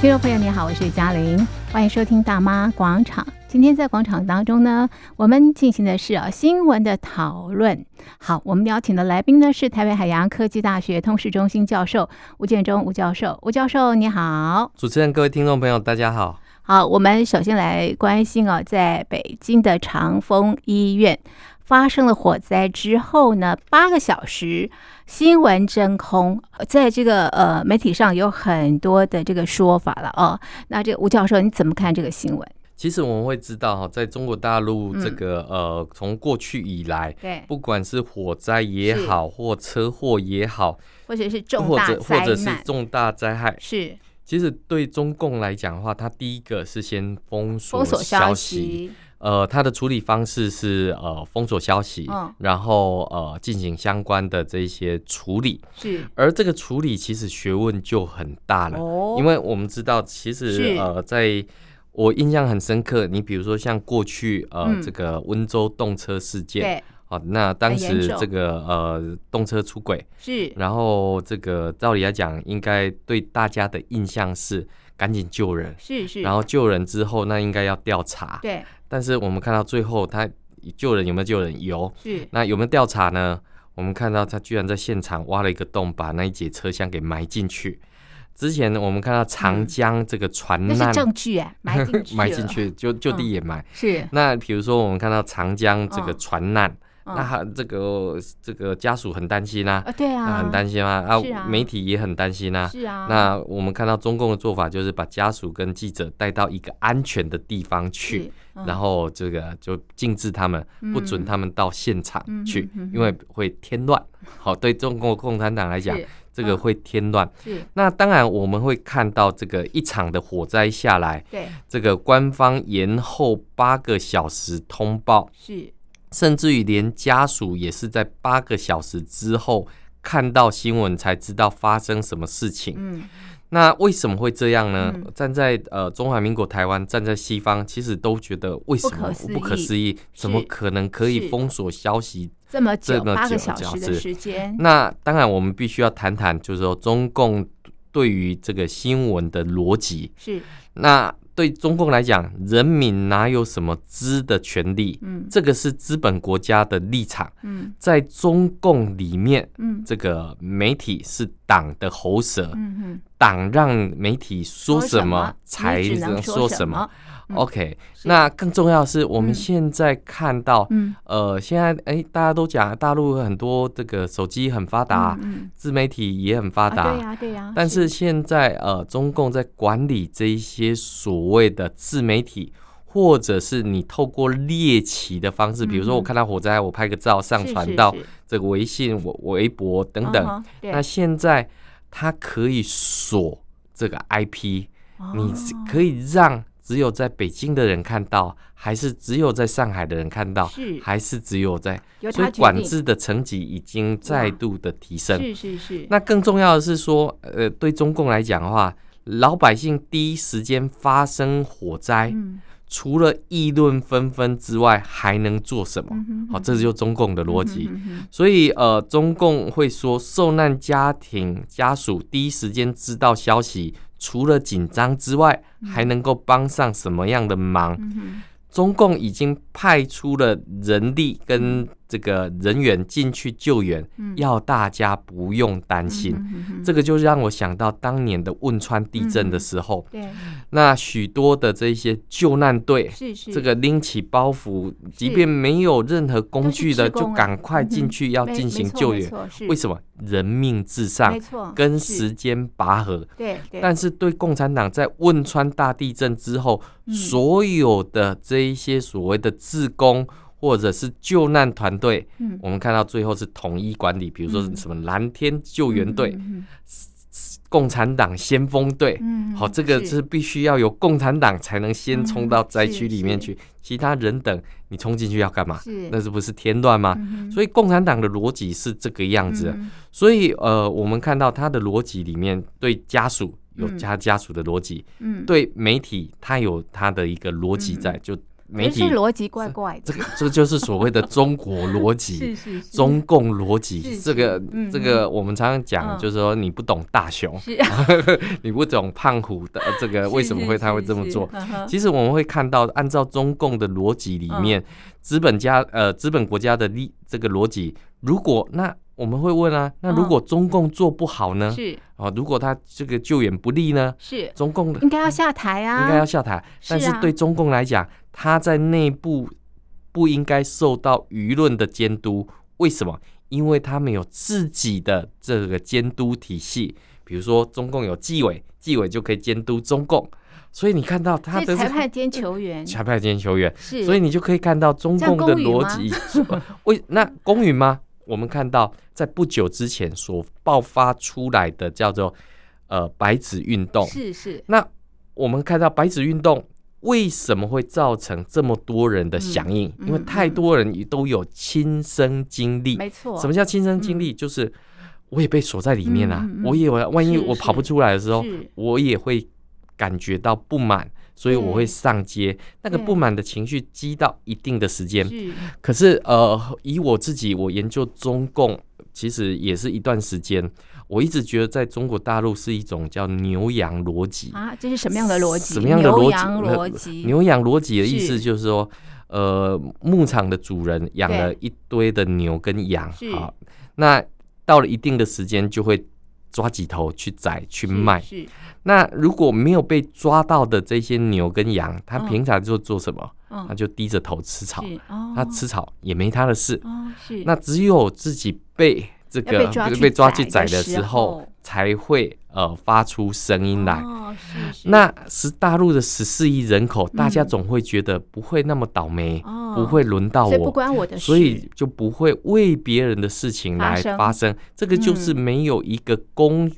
听众朋友，你好，我是嘉玲，欢迎收听大妈广场。今天在广场当中呢，我们进行的是啊新闻的讨论。好，我们邀请的来宾呢是台北海洋科技大学通识中心教授吴建忠吴教授。吴教授你好，主持人各位听众朋友大家好。好，我们首先来关心啊，在北京的长峰医院发生了火灾之后呢，八个小时。新闻真空，在这个呃媒体上有很多的这个说法了哦。那这个吴教授你怎么看这个新闻？其实我们会知道哈，在中国大陆这个、嗯、呃，从过去以来，对，不管是火灾也好，或车祸也好，或者是重大或者是重大灾害，是。其实对中共来讲的话，它第一个是先封锁消息。呃，它的处理方式是呃封锁消息，哦、然后呃进行相关的这些处理。是，而这个处理其实学问就很大了，哦、因为我们知道，其实呃，在我印象很深刻，你比如说像过去呃、嗯、这个温州动车事件，对，好、呃，那当时这个呃动车出轨，是，然后这个照理来讲，应该对大家的印象是赶紧救人，是是，然后救人之后，那应该要调查，对。但是我们看到最后，他救人有没有救人？有。是。那有没有调查呢？我们看到他居然在现场挖了一个洞，把那一节车厢给埋进去。之前我们看到长江这个船难，那是证据啊，埋进去，埋进去就就地掩埋。是。那比如说我们看到长江这个船难。那这个这个家属很担心啊，对啊，很担心啊，啊，媒体也很担心啊，是啊。那我们看到中共的做法就是把家属跟记者带到一个安全的地方去，然后这个就禁止他们，不准他们到现场去，因为会添乱。好，对中国共产党来讲，这个会添乱。那当然我们会看到这个一场的火灾下来，对，这个官方延后八个小时通报，是。甚至于连家属也是在八个小时之后看到新闻才知道发生什么事情。嗯，那为什么会这样呢？嗯、站在呃中华民国台湾，站在西方，其实都觉得为什么不可思议？怎么可能可以封锁消息这么久？八个小时的时间？那当然，我们必须要谈谈，就是说中共对于这个新闻的逻辑是那。对中共来讲，人民哪有什么知的权利？嗯，这个是资本国家的立场。嗯，在中共里面，嗯，这个媒体是党的喉舌。嗯哼，党让媒体说什么才能说什么。OK，那更重要的是，我们现在看到，嗯，呃，现在哎，大家都讲大陆很多这个手机很发达，自媒体也很发达，对呀，对呀。但是现在呃，中共在管理这一些所谓的自媒体，或者是你透过猎奇的方式，比如说我看到火灾，我拍个照上传到这个微信、我微博等等。那现在它可以锁这个 IP，你可以让。只有在北京的人看到，还是只有在上海的人看到，是还是只有在？所以管制的层级已经再度的提升。是是是。那更重要的是说，呃，对中共来讲的话，老百姓第一时间发生火灾，嗯、除了议论纷纷之外，还能做什么？好、嗯嗯哦，这就是中共的逻辑。嗯、哼哼所以，呃，中共会说，受难家庭家属第一时间知道消息。除了紧张之外，还能够帮上什么样的忙？中共已经派出了人力跟这个人员进去救援，要大家不用担心。这个就让我想到当年的汶川地震的时候，对那许多的这些救难队，这个拎起包袱，即便没有任何工具的，就赶快进去要进行救援。为什么？人命至上，跟时间拔河。但是对共产党在汶川大地震之后，所有的这一些所谓的自工。或者是救难团队，嗯、我们看到最后是统一管理，比如说什么蓝天救援队、共产党先锋队，嗯、好，这个是。必须要有共产党才能先冲到灾区里面去，嗯、其他人等你冲进去要干嘛？是。那是不是添乱吗？嗯、所以共产党的逻辑是这个样子，嗯、所以呃，我们看到他的逻辑里面对家属有他家属的逻辑，嗯，对媒体他有他的一个逻辑在，嗯、就。媒体逻辑怪怪的，这个这个就是所谓的中国逻辑，是是是。中共逻辑。这个这个我们常常讲，就是说你不懂大雄，你不懂胖虎的 这个为什么会他会这么做？其实我们会看到，按照中共的逻辑里面，资本家呃资本国家的利这个逻辑，如果那我们会问啊，那如果中共做不好呢？是啊，如果他这个救援不利呢？是中共应该要下台啊，应该要下台。但是对中共来讲，他在内部不应该受到舆论的监督。为什么？因为他们有自己的这个监督体系。比如说，中共有纪委，纪委就可以监督中共。所以你看到他的裁判兼球员，裁判兼球员，是。所以你就可以看到中共的逻辑。为那公允吗？我们看到，在不久之前所爆发出来的叫做呃白纸运动，是是。那我们看到白纸运动为什么会造成这么多人的响应？因为太多人也都有亲身经历，没错。什么叫亲身经历？就是我也被锁在里面啊，我也万一我跑不出来的时候，我也会感觉到不满。所以我会上街，那个不满的情绪积到一定的时间。可是呃，以我自己，我研究中共，其实也是一段时间。我一直觉得，在中国大陆是一种叫牛羊逻辑啊，这是什么样的逻辑？什么样的逻辑？逻辑？牛羊逻辑的意思就是说，呃，牧场的主人养了一堆的牛跟羊，好，那到了一定的时间，就会抓几头去宰去卖。那如果没有被抓到的这些牛跟羊，它平常就做什么？它就低着头吃草，它吃草也没它的事。那只有自己被这个被抓去宰的时候，才会呃发出声音来。那是大陆的十四亿人口，大家总会觉得不会那么倒霉，不会轮到我，所以就不会为别人的事情来发生。这个就是没有一个公。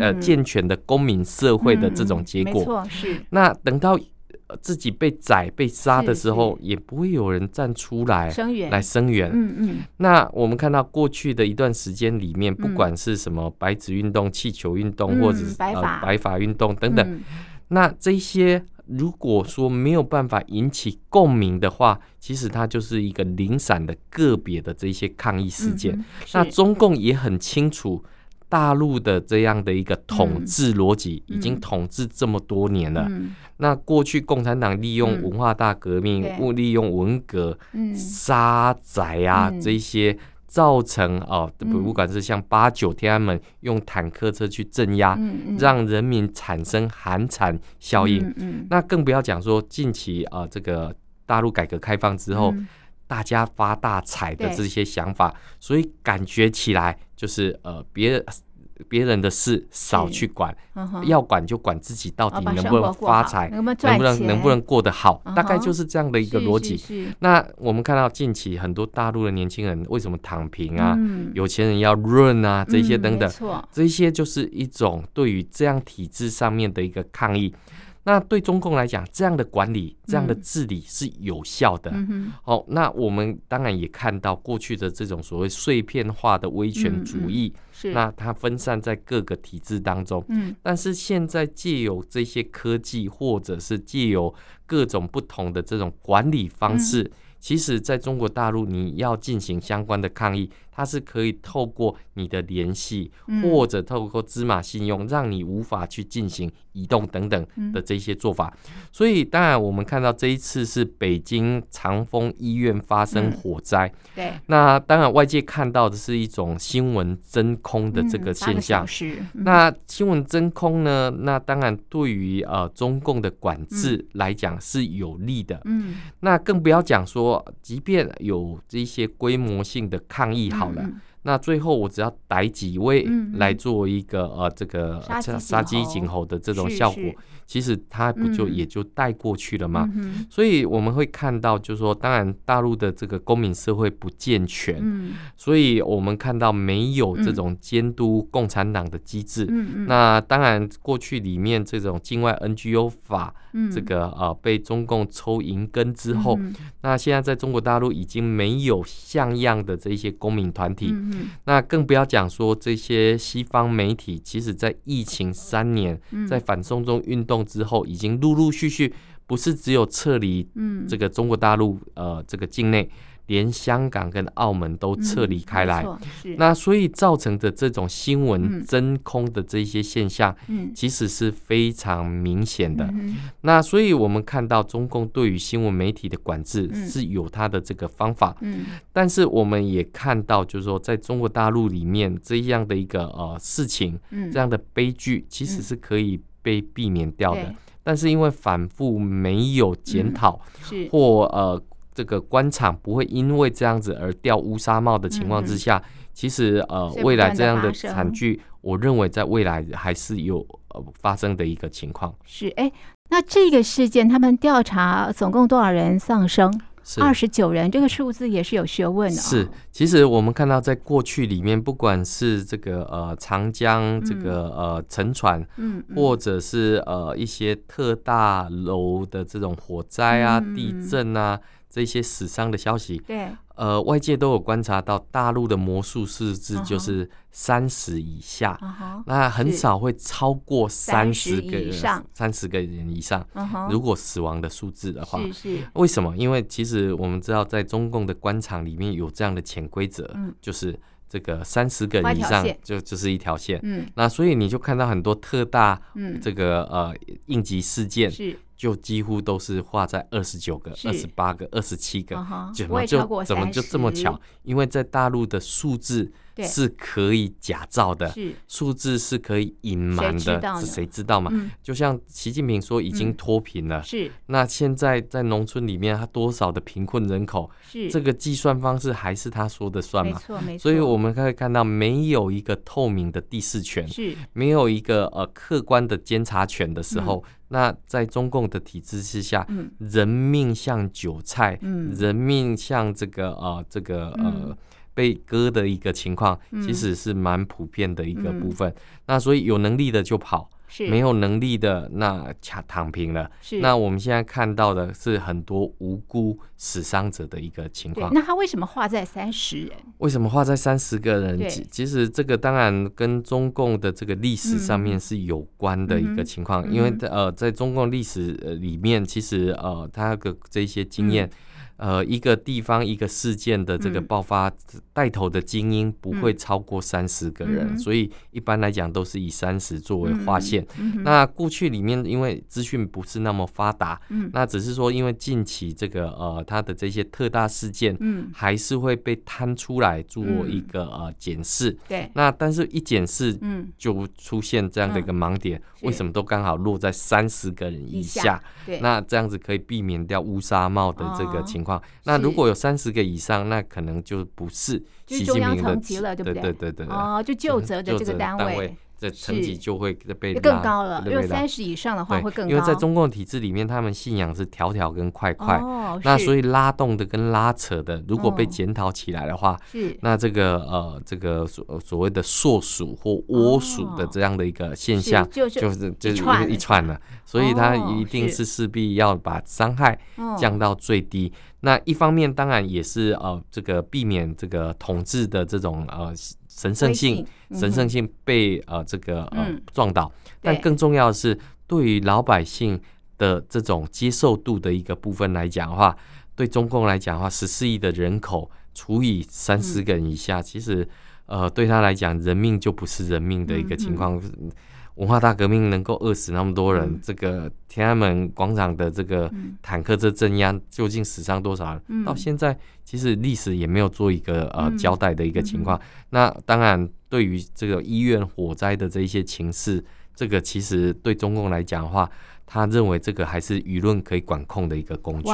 呃，健全的公民社会的这种结果，嗯、是。那等到自己被宰、被杀的时候，也不会有人站出来声援来声援。嗯嗯。那我们看到过去的一段时间里面，不管是什么白纸运动、气球运动，或者是白发白法运动等等，那这些如果说没有办法引起共鸣的话，其实它就是一个零散的个别的这些抗议事件。那中共也很清楚。大陆的这样的一个统治逻辑已经统治这么多年了。那过去共产党利用文化大革命，或利用文革杀宅啊这些，造成哦，不管是像八九天安门用坦克车去镇压，让人民产生寒蝉效应。那更不要讲说近期啊，这个大陆改革开放之后。大家发大财的这些想法，所以感觉起来就是呃，别别人的事少去管，要管就管自己到底能不能发财，能不能能不能过得好，大概就是这样的一个逻辑。那我们看到近期很多大陆的年轻人为什么躺平啊？有钱人要润啊，这些等等，这些就是一种对于这样体制上面的一个抗议。那对中共来讲，这样的管理、这样的治理是有效的。嗯、哦，那我们当然也看到过去的这种所谓碎片化的威权主义，嗯嗯、是那它分散在各个体制当中。嗯，但是现在借由这些科技，或者是借由各种不同的这种管理方式，嗯、其实在中国大陆，你要进行相关的抗议。它是可以透过你的联系，或者透过芝麻信用，让你无法去进行移动等等的这些做法。所以，当然我们看到这一次是北京长峰医院发生火灾，对，那当然外界看到的是一种新闻真空的这个现象。是那新闻真空呢？那当然对于呃中共的管制来讲是有利的。嗯，那更不要讲说，即便有这些规模性的抗议，好了，那最后我只要逮几位来做一个呃这个杀鸡儆猴。的这种效果，其实它不就也就带过去了吗？所以我们会看到，就是说，当然大陆的这个公民社会不健全，所以我们看到没有这种监督共产党的机制。那当然过去里面这种境外 NGO 法。这个呃被中共抽银根之后，嗯、那现在在中国大陆已经没有像样的这一些公民团体，嗯、那更不要讲说这些西方媒体，其实在疫情三年，在反送中运动之后，已经陆陆续续不是只有撤离这个中国大陆呃这个境内。连香港跟澳门都撤离开来，嗯、那所以造成的这种新闻真空的这些现象，其实是非常明显的。嗯、那所以我们看到中共对于新闻媒体的管制是有它的这个方法，嗯、但是我们也看到，就是说在中国大陆里面这样的一个呃事情，这样的悲剧其实是可以被避免掉的，嗯、但是因为反复没有检讨，或呃。这个官场不会因为这样子而掉乌纱帽的情况之下，嗯、其实呃，未来这样的惨剧，我认为在未来还是有呃发生的一个情况。是哎，那这个事件他们调查总共多少人丧生？二十九人，这个数字也是有学问的、哦。是，其实我们看到在过去里面，不管是这个呃长江这个呃沉船，嗯，嗯或者是呃一些特大楼的这种火灾啊、嗯、地震啊。这些死伤的消息，对，呃，外界都有观察到，大陆的魔术数字就是三十以下，uh huh. 那很少会超过三十个人，三十个人以上。Uh huh. 如果死亡的数字的话，是是，为什么？因为其实我们知道，在中共的官场里面有这样的潜规则，嗯、就是这个三十个人以上就就是一条线。嗯，那所以你就看到很多特大，这个呃应急事件是。就几乎都是画在二十九个、二十八个、二十七个，怎么就怎么就这么巧？因为在大陆的数字是可以假造的，数字是可以隐瞒的，是谁知道嘛？就像习近平说已经脱贫了，是那现在在农村里面，他多少的贫困人口，是这个计算方式还是他说的算嘛？没错没错。所以我们可以看到，没有一个透明的第四权，是没有一个呃客观的监察权的时候。那在中共的体制之下，嗯、人命像韭菜，嗯、人命像这个呃这个呃、嗯、被割的一个情况，其实是蛮普遍的一个部分。嗯、那所以有能力的就跑。是没有能力的，那躺躺平了。是，那我们现在看到的是很多无辜死伤者的一个情况。那他为什么画在三十人？为什么画在三十个人？其其实这个当然跟中共的这个历史上面是有关的一个情况，嗯、因为呃，在中共历史里面，其实呃，他的这些经验。嗯呃，一个地方一个事件的这个爆发，带头的精英不会超过三十个人，嗯、所以一般来讲都是以三十作为划线。那过去里面因为资讯不是那么发达，嗯、那只是说因为近期这个呃，它的这些特大事件，嗯，还是会被摊出来做一个呃检视。对，那但是一检视，嗯，就出现这样的一个盲点，嗯、为什么都刚好落在三十个人以下？对，那这样子可以避免掉乌纱帽的这个情那如果有三十个以上，那可能就不是习近平的级了，对不对？对对对对。哦，就就责的这个单位，这层级就会被更高了。因为三十以上的话，会更高。因为在中共体制里面，他们信仰是条条跟块块。哦，那所以拉动的跟拉扯的，如果被检讨起来的话，是那这个呃这个所所谓的硕鼠或窝鼠的这样的一个现象，就是就是一串了。所以他一定是势必要把伤害降到最低。那一方面当然也是呃，这个避免这个统治的这种呃神圣性、神圣性被呃这个呃撞倒。但更重要的是，对于老百姓的这种接受度的一个部分来讲的话，对中共来讲的话，十四亿的人口除以三十个人以下，其实呃对他来讲，人命就不是人命的一个情况。文化大革命能够饿死那么多人，嗯、这个天安门广场的这个坦克车镇压，究竟死伤多少人？嗯、到现在其实历史也没有做一个呃交代的一个情况。嗯、那当然，对于这个医院火灾的这一些情势，这个其实对中共来讲的话，他认为这个还是舆论可以管控的一个工具。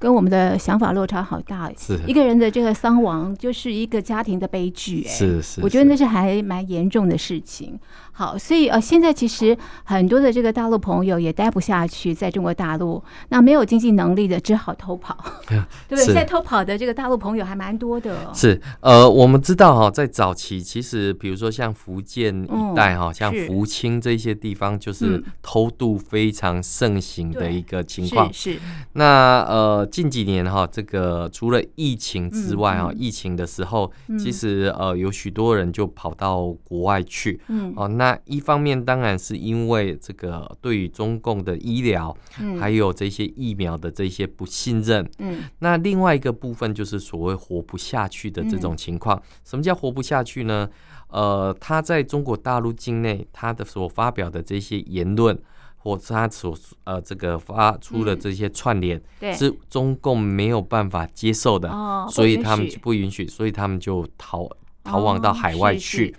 跟我们的想法落差好大，是一个人的这个伤亡就是一个家庭的悲剧，哎，是是，我觉得那是还蛮严重的事情。好，所以呃，现在其实很多的这个大陆朋友也待不下去，在中国大陆，那没有经济能力的只好偷跑，对不对？现在偷跑的这个大陆朋友还蛮多的。是呃，我们知道哈，在早期其实比如说像福建一带哈，像福清这些地方，就是偷渡非常盛行的一个情况。是那呃。近几年哈，这个除了疫情之外啊，嗯嗯、疫情的时候，其实呃有许多人就跑到国外去，嗯，哦，那一方面当然是因为这个对于中共的医疗，嗯，还有这些疫苗的这些不信任，嗯，那另外一个部分就是所谓活不下去的这种情况。嗯、什么叫活不下去呢？呃，他在中国大陆境内，他的所发表的这些言论。或者他所呃这个发出的这些串联，嗯、是中共没有办法接受的，哦、所以他们就不允许，所以他们就逃逃亡到海外去。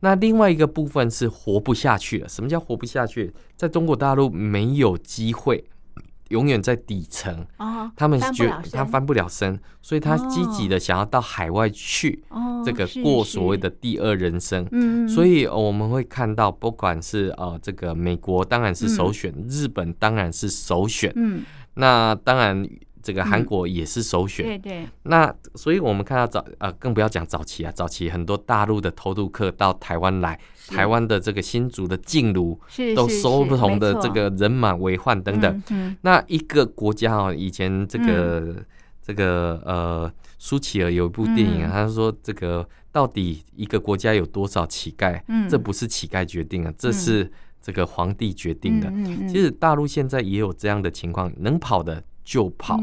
那另外一个部分是活不下去了。什么叫活不下去？在中国大陆没有机会。永远在底层，他们觉得他翻不了身，所以他积极的想要到海外去，这个过所谓的第二人生。所以我们会看到，不管是呃这个美国当然是首选，日本当然是首选，那当然。这个韩国也是首选，嗯、对对。那所以我们看到早呃，更不要讲早期啊，早期很多大陆的偷渡客到台湾来，台湾的这个新竹的静茹都收不同的这个人满为患等等。那一个国家啊，以前这个、嗯、这个呃，舒淇儿有一部电影，他、嗯、说这个到底一个国家有多少乞丐？嗯，这不是乞丐决定啊，这是这个皇帝决定的。嗯嗯嗯、其实大陆现在也有这样的情况，能跑的。就跑，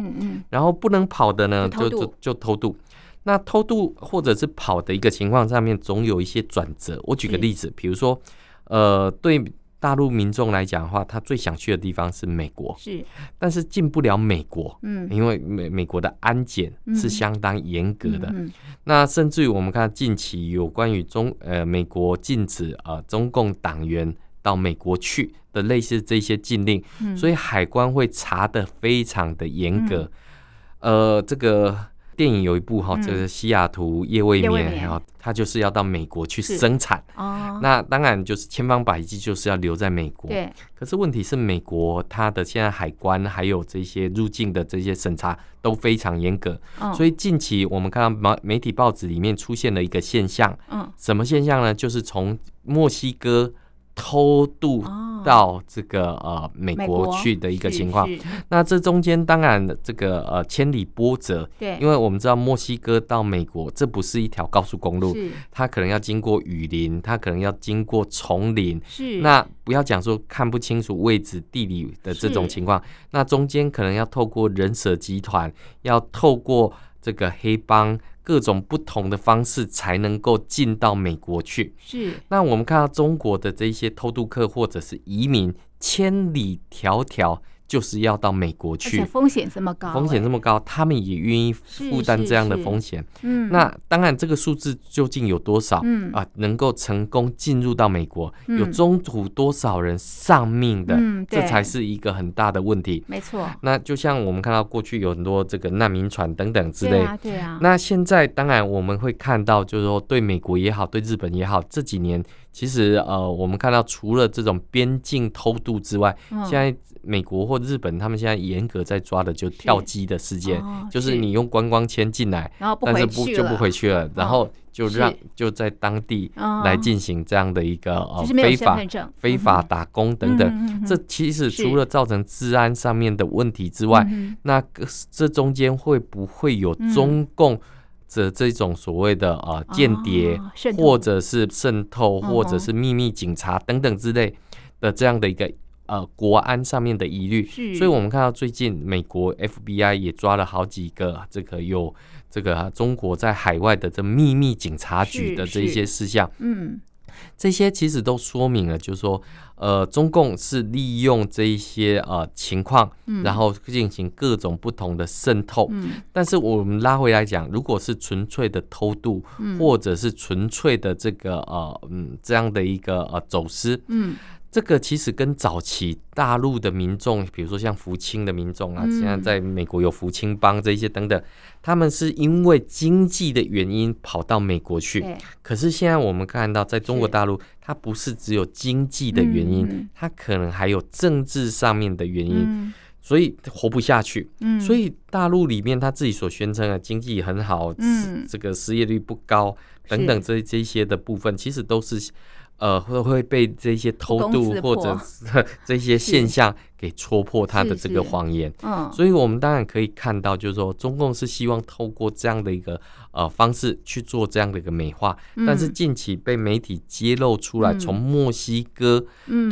然后不能跑的呢，就就就偷渡。那偷渡或者是跑的一个情况上面，总有一些转折。我举个例子，比如说，呃，对大陆民众来讲的话，他最想去的地方是美国，是，但是进不了美国，嗯，因为美美国的安检是相当严格的。那甚至于我们看近期有关于中呃美国禁止呃中共党员。到美国去的类似这些禁令，嗯、所以海关会查的非常的严格。嗯、呃，这个电影有一部哈，这个西雅图夜未眠哈，他就是要到美国去生产。哦、那当然就是千方百计就是要留在美国。对。可是问题是，美国它的现在海关还有这些入境的这些审查都非常严格。哦、所以近期我们看到媒媒体报纸里面出现了一个现象。嗯。什么现象呢？就是从墨西哥。偷渡到这个呃美国去的一个情况，那这中间当然这个呃千里波折，对，因为我们知道墨西哥到美国这不是一条高速公路，是。它可能要经过雨林，它可能要经过丛林，是。那不要讲说看不清楚位置地理的这种情况，那中间可能要透过人蛇集团，要透过这个黑帮。各种不同的方式才能够进到美国去。是，那我们看到中国的这些偷渡客或者是移民，千里迢迢。就是要到美国去，风险这么高，风险这么高，他们也愿意负担这样的风险。嗯，那当然，这个数字究竟有多少？嗯啊，能够成功进入到美国，有中途多少人丧命的？嗯，这才是一个很大的问题。没错。那就像我们看到过去有很多这个难民船等等之类。对啊，对啊。那现在当然我们会看到，就是说对美国也好，对日本也好，这几年。其实呃，我们看到除了这种边境偷渡之外，嗯、现在美国或日本他们现在严格在抓的就跳机的事件，哦、就是你用观光签进来，但是不就不回去了，哦、然后就让就在当地来进行这样的一个、非法非法打工等等，这其实除了造成治安上面的问题之外，那这中间会不会有中共？这这种所谓的呃间谍，哦、或者是渗透，或者是秘密警察等等之类的这样的一个呃国安上面的疑虑，所以我们看到最近美国 FBI 也抓了好几个这个有这个中国在海外的这秘密警察局的这一些事项，嗯。这些其实都说明了，就是说，呃，中共是利用这一些呃情况，然后进行各种不同的渗透。嗯，但是我们拉回来讲，如果是纯粹的偷渡，或者是纯粹的这个呃嗯这样的一个呃走私，嗯。这个其实跟早期大陆的民众，比如说像福清的民众啊，现在在美国有福清帮这些等等，他们是因为经济的原因跑到美国去。可是现在我们看到，在中国大陆，它不是只有经济的原因，它可能还有政治上面的原因，所以活不下去。嗯。所以大陆里面他自己所宣称的经济很好，这个失业率不高等等这这些的部分，其实都是。呃，会会被这些偷渡或者是 这些现象给戳破他的这个谎言。嗯，所以我们当然可以看到，就是说中共是希望透过这样的一个呃方式去做这样的一个美化。嗯、但是近期被媒体揭露出来，从、嗯、墨西哥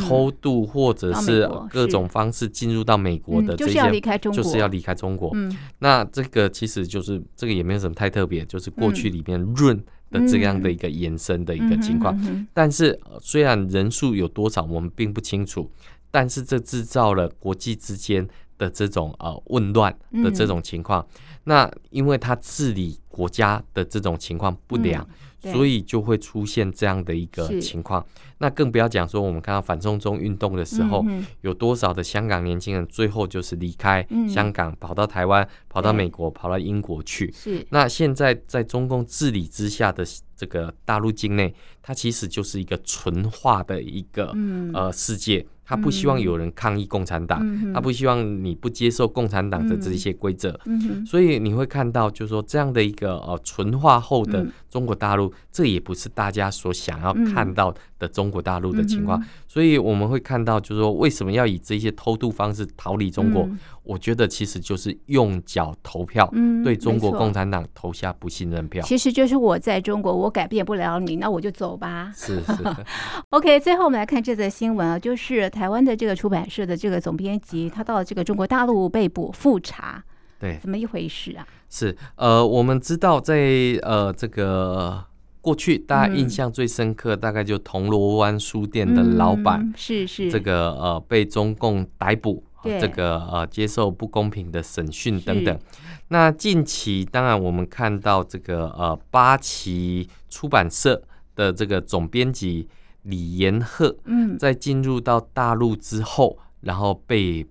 偷渡或者是各种方式进入到美国的这些，就是要离开中国。就是要离开中国。嗯，那这个其实就是这个也没有什么太特别，就是过去里面润。的这样的一个延伸的一个情况，但是虽然人数有多少我们并不清楚，但是这制造了国际之间的这种呃混乱的这种情况。那因为他治理国家的这种情况不良。所以就会出现这样的一个情况，那更不要讲说我们看到反送中运动的时候，有多少的香港年轻人最后就是离开香港，跑到台湾，跑到美国，跑到英国去。是。那现在在中共治理之下的这个大陆境内，它其实就是一个纯化的一个呃世界。他不希望有人抗议共产党，嗯、他不希望你不接受共产党的这些规则，嗯、所以你会看到，就是说这样的一个呃纯化后的中国大陆，嗯、这也不是大家所想要看到的中国大陆的情况。嗯、所以我们会看到，就是说为什么要以这些偷渡方式逃离中国？嗯。我觉得其实就是用脚投票，嗯，对中国共产党投下不信任票。其实就是我在中国，我改变不了你，那我就走吧。是是。OK，最后我们来看这则新闻啊，就是台湾的这个出版社的这个总编辑，他到了这个中国大陆被捕复查，对，怎么一回事啊？是呃，我们知道在呃这个过去大家印象最深刻，大概就铜锣湾书店的老板，嗯，是是这个呃被中共逮捕。这个呃，接受不公平的审讯等等。那近期当然我们看到这个呃，八旗出版社的这个总编辑李延鹤，嗯，在进入到大陆之后，然后被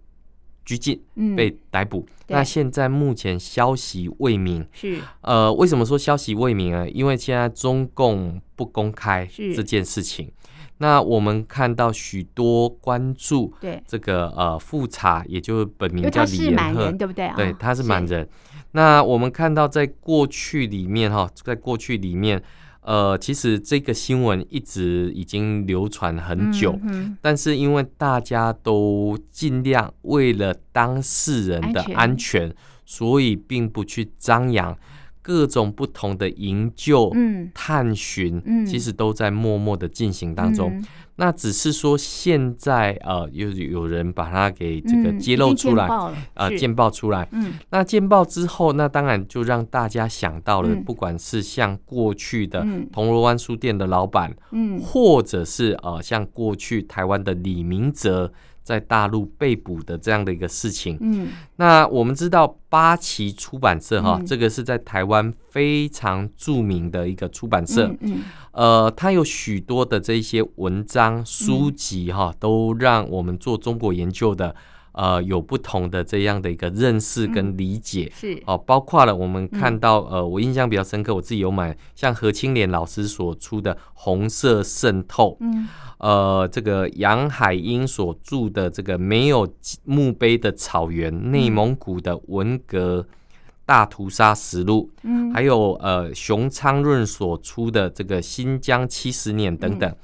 拘禁，被逮捕。那现在目前消息未明，是呃，为什么说消息未明啊？因为现在中共不公开这件事情。那我们看到许多关注对这个呃复查，也就是本名叫李延鹤，对不对？对，他是满人。那我们看到在过去里面哈，在过去里面，呃，其实这个新闻一直已经流传很久，但是因为大家都尽量为了当事人的安全，所以并不去张扬。各种不同的营救、探寻，其实都在默默的进行当中。那只是说现在呃，有有人把它给这个揭露出来，呃，见报出来。那见报之后，那当然就让大家想到了，不管是像过去的铜锣湾书店的老板，或者是呃，像过去台湾的李明哲。在大陆被捕的这样的一个事情，嗯，那我们知道八旗出版社哈，这个是在台湾非常著名的一个出版社，嗯，呃，它有许多的这些文章书籍哈，都让我们做中国研究的。呃，有不同的这样的一个认识跟理解，嗯、是。哦，包括了我们看到，嗯、呃，我印象比较深刻，我自己有买，像何清莲老师所出的《红色渗透》，嗯，呃，这个杨海英所著的这个《没有墓碑的草原：内蒙古的文革大屠杀实录》，嗯，还有呃，熊昌润所出的这个《新疆七十年》等等。嗯、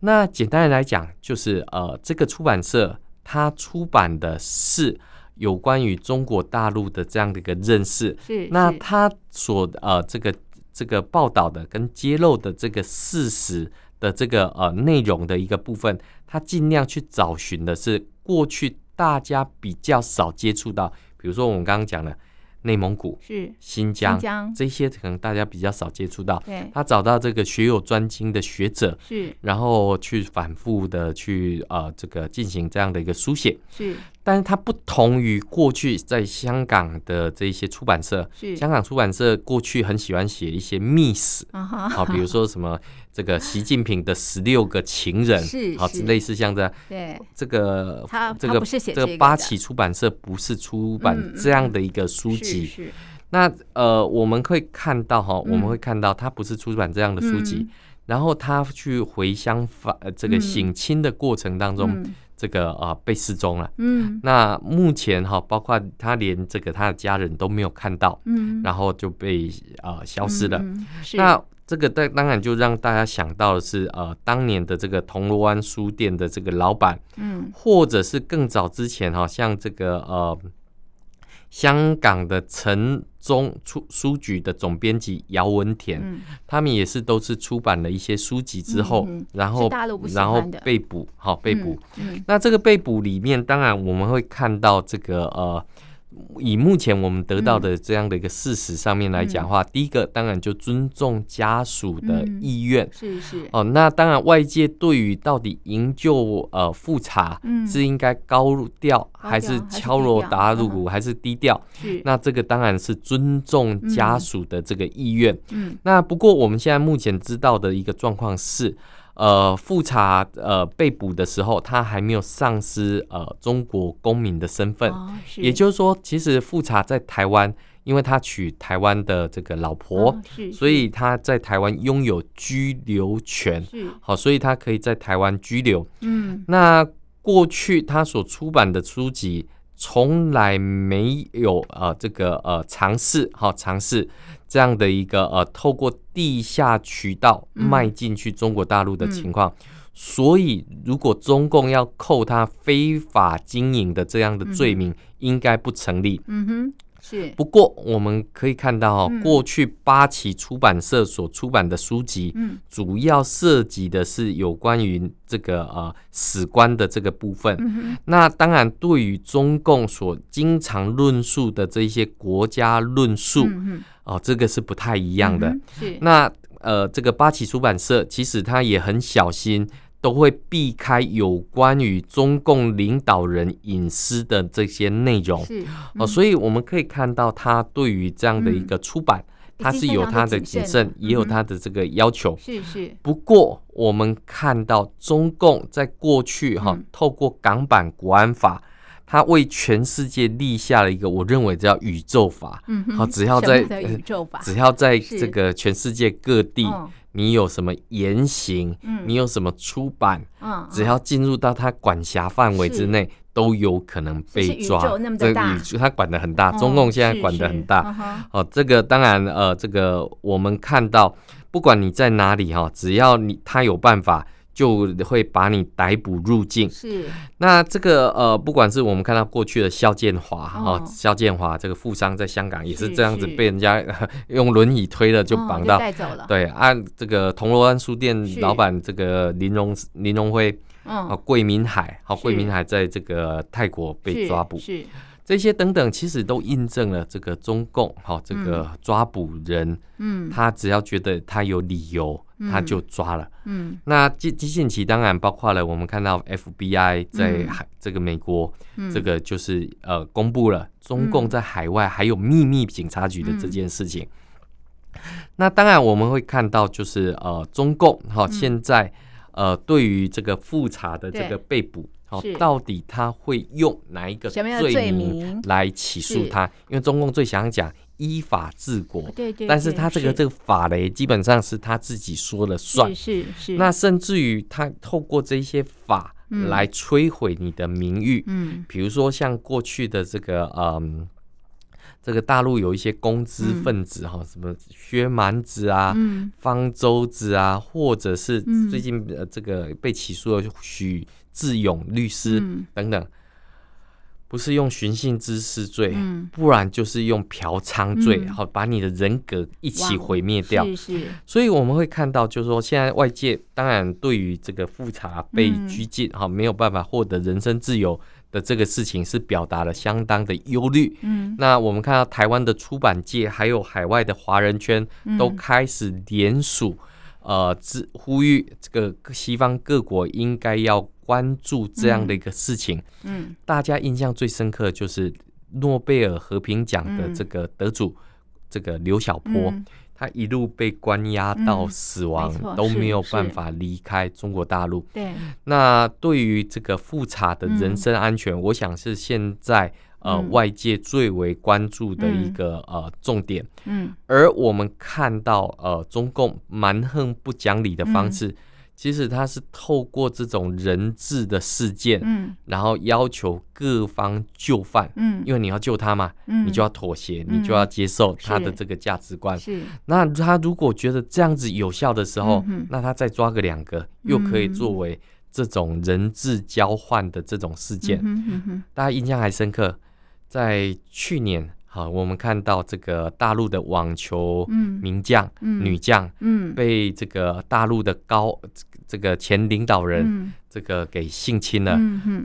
那简单的来讲，就是呃，这个出版社。他出版的是有关于中国大陆的这样的一个认识，是那他所呃这个这个报道的跟揭露的这个事实的这个呃内容的一个部分，他尽量去找寻的是过去大家比较少接触到，比如说我们刚刚讲的。内蒙古是新疆，这些可能大家比较少接触到。对，他找到这个学有专精的学者，是，然后去反复的去呃这个进行这样的一个书写，是。但是它不同于过去在香港的这些出版社，香港出版社过去很喜欢写一些秘史啊，好，比如说什么。这个习近平的十六个情人，是好，类似像这样。对，这个他这个这个八旗出版社不是出版这样的一个书籍。是。那呃，我们会看到哈，我们会看到他不是出版这样的书籍，然后他去回乡访这个省亲的过程当中，这个啊被失踪了。嗯。那目前哈，包括他连这个他的家人都没有看到。嗯。然后就被啊消失了。是。那。这个当当然就让大家想到的是，呃，当年的这个铜锣湾书店的这个老板，嗯，或者是更早之前哈，像这个呃。香港的城中出书局的总编辑姚文田，嗯、他们也是都是出版了一些书籍之后，嗯、然后然后被捕，好被捕。那这个被捕里面，当然我们会看到这个呃。以目前我们得到的这样的一个事实上面来讲的话，嗯、第一个当然就尊重家属的意愿，嗯、是是。哦。那当然外界对于到底营救呃复查是应该高调还是敲锣打鼓还是低调？那这个当然是尊重家属的这个意愿。嗯，那不过我们现在目前知道的一个状况是。呃，复查呃被捕的时候，他还没有丧失呃中国公民的身份，哦、也就是说，其实复查在台湾，因为他娶台湾的这个老婆，哦、所以他在台湾拥有居留权，好，所以他可以在台湾居留。嗯，那过去他所出版的书籍。从来没有呃这个呃尝试哈尝试这样的一个呃透过地下渠道迈进去中国大陆的情况，嗯嗯、所以如果中共要扣他非法经营的这样的罪名，嗯、应该不成立。嗯哼。是，不过我们可以看到哦，过去八旗出版社所出版的书籍，嗯，主要涉及的是有关于这个呃史观的这个部分。嗯，那当然，对于中共所经常论述的这些国家论述，哦，这个是不太一样的。是，那呃，这个八旗出版社其实他也很小心。都会避开有关于中共领导人隐私的这些内容，是哦，所以我们可以看到，他对于这样的一个出版，他是有他的谨慎，也有他的这个要求。是是。不过，我们看到中共在过去哈，透过港版国安法，他为全世界立下了一个我认为叫宇宙法。嗯，好，只要在宇宙法，只要在这个全世界各地。你有什么言行？嗯，你有什么出版？嗯，只要进入到他管辖范围之内，都有可能被抓。这个宇宙他管的很大，中共现在管的很大。哦，这个当然，呃，这个我们看到，不管你在哪里哈，只要你他有办法。就会把你逮捕入境。是，那这个呃，不管是我们看到过去的肖建华哈，肖建华这个富商在香港也是这样子被人家用轮椅推了就绑到带走了。对，按这个铜锣湾书店老板这个林荣林荣辉，啊，桂明海，好，桂明海在这个泰国被抓捕。是。这些等等，其实都印证了这个中共哈，这个抓捕人，嗯，他只要觉得他有理由，他就抓了，嗯。那近近期当然包括了我们看到 FBI 在海这个美国，这个就是呃公布了中共在海外还有秘密警察局的这件事情。那当然我们会看到就是呃中共哈现在呃对于这个复查的这个被捕。好，到底他会用哪一个罪名来起诉他？因为中共最想讲依法治国，对对。但是他这个这个法雷基本上是他自己说了算，是是。那甚至于他透过这些法来摧毁你的名誉，嗯，比如说像过去的这个嗯，这个大陆有一些公知分子哈，什么薛蛮子啊，方舟子啊，或者是最近呃这个被起诉的许。智勇律师等等，不是用寻衅滋事罪，不然就是用嫖娼罪，好把你的人格一起毁灭掉。所以我们会看到，就是说现在外界当然对于这个复查被拘禁，哈，没有办法获得人身自由的这个事情，是表达了相当的忧虑。嗯，那我们看到台湾的出版界，还有海外的华人圈，都开始联署，呃，呼呼吁这个西方各国应该要。关注这样的一个事情，嗯，大家印象最深刻就是诺贝尔和平奖的这个得主，这个刘晓波，他一路被关押到死亡，都没有办法离开中国大陆。对，那对于这个复查的人身安全，我想是现在呃外界最为关注的一个呃重点。嗯，而我们看到呃中共蛮横不讲理的方式。其实他是透过这种人质的事件，嗯，然后要求各方就范，嗯，因为你要救他嘛，嗯，你就要妥协，嗯，你就要接受他的这个价值观，是。那他如果觉得这样子有效的时候，嗯，那他再抓个两个，又可以作为这种人质交换的这种事件，大家印象还深刻，在去年。好，我们看到这个大陆的网球名将、嗯、女将，嗯，被这个大陆的高这个前领导人这个给性侵了。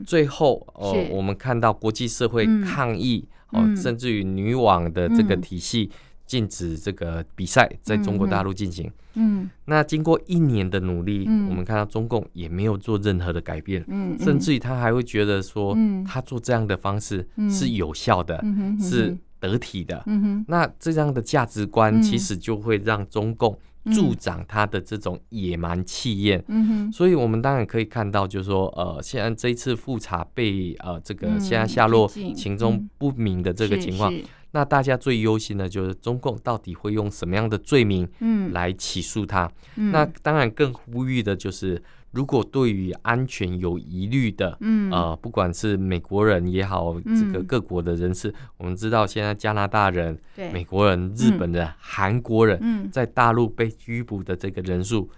最后，哦，我们看到国际社会抗议，嗯、哦，甚至于女网的这个体系禁止这个比赛在中国大陆进行。嗯，那经过一年的努力，嗯、我们看到中共也没有做任何的改变，嗯，甚至于他还会觉得说，他做这样的方式是有效的，嗯、是得体的。嗯、哼。那这样的价值观其实就会让中共助长他的这种野蛮气焰。嗯、哼所以我们当然可以看到，就是说，呃，现在这一次复查被呃这个现在下落行踪不明的这个情况。嗯那大家最忧心的就是中共到底会用什么样的罪名，嗯来起诉他？嗯、那当然更呼吁的就是，如果对于安全有疑虑的，嗯、呃，不管是美国人也好，这个各国的人士，嗯、我们知道现在加拿大人、美国人、日本人、韩、嗯、国人，在大陆被拘捕的这个人数。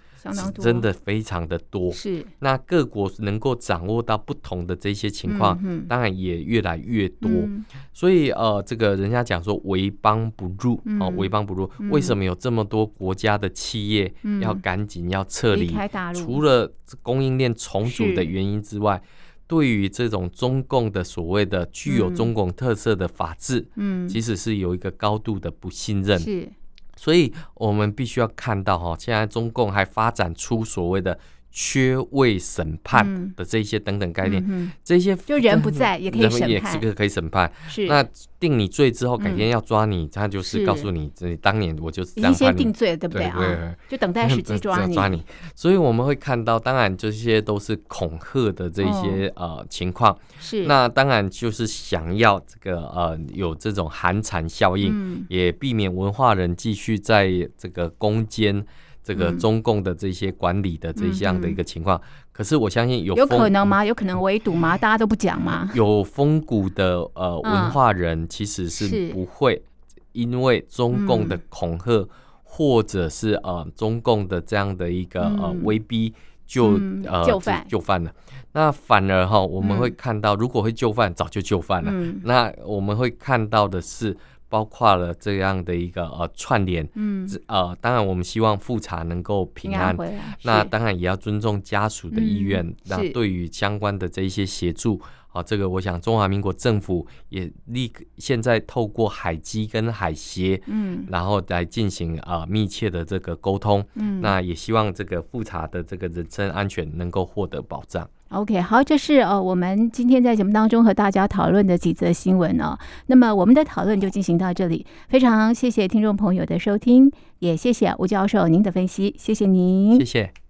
真的非常的多，是。那各国能够掌握到不同的这些情况，嗯、当然也越来越多。嗯、所以呃，这个人家讲说“为邦不入”哦，“为邦不入”，为什么有这么多国家的企业要赶紧要撤离？除了供应链重组的原因之外，对于这种中共的所谓的具有中共特色的法治，嗯，其实是有一个高度的不信任。是。所以，我们必须要看到哈，现在中共还发展出所谓的缺位审判的这些等等概念，嗯、这些就人不在 也可以审判，也是个可以审判。是那。定你罪之后，改天要抓你，他就是告诉你，这当年我就是这样判你。先定罪，对不对啊？就等待时机抓你。抓你，所以我们会看到，当然这些都是恐吓的这些呃情况。是。那当然就是想要这个呃有这种寒蝉效应，也避免文化人继续在这个攻坚这个中共的这些管理的这样的一个情况。可是我相信有有可能吗？有可能围堵吗？大家都不讲吗？有风骨的呃文化人其实是不会因为中共的恐吓或者是呃中共的这样的一个呃威逼就呃就犯就犯了。那反而哈我们会看到，如果会就犯，早就就犯了。那我们会看到的是。包括了这样的一个呃串联，嗯，呃，当然我们希望复查能够平安，平安那当然也要尊重家属的意愿。嗯、那对于相关的这一些协助，啊，这个我想中华民国政府也立刻现在透过海基跟海协，嗯，然后来进行啊、呃、密切的这个沟通，嗯，那也希望这个复查的这个人身安全能够获得保障。OK，好，这是呃我们今天在节目当中和大家讨论的几则新闻哦。那么我们的讨论就进行到这里，非常谢谢听众朋友的收听，也谢谢吴教授您的分析，谢谢您，谢谢。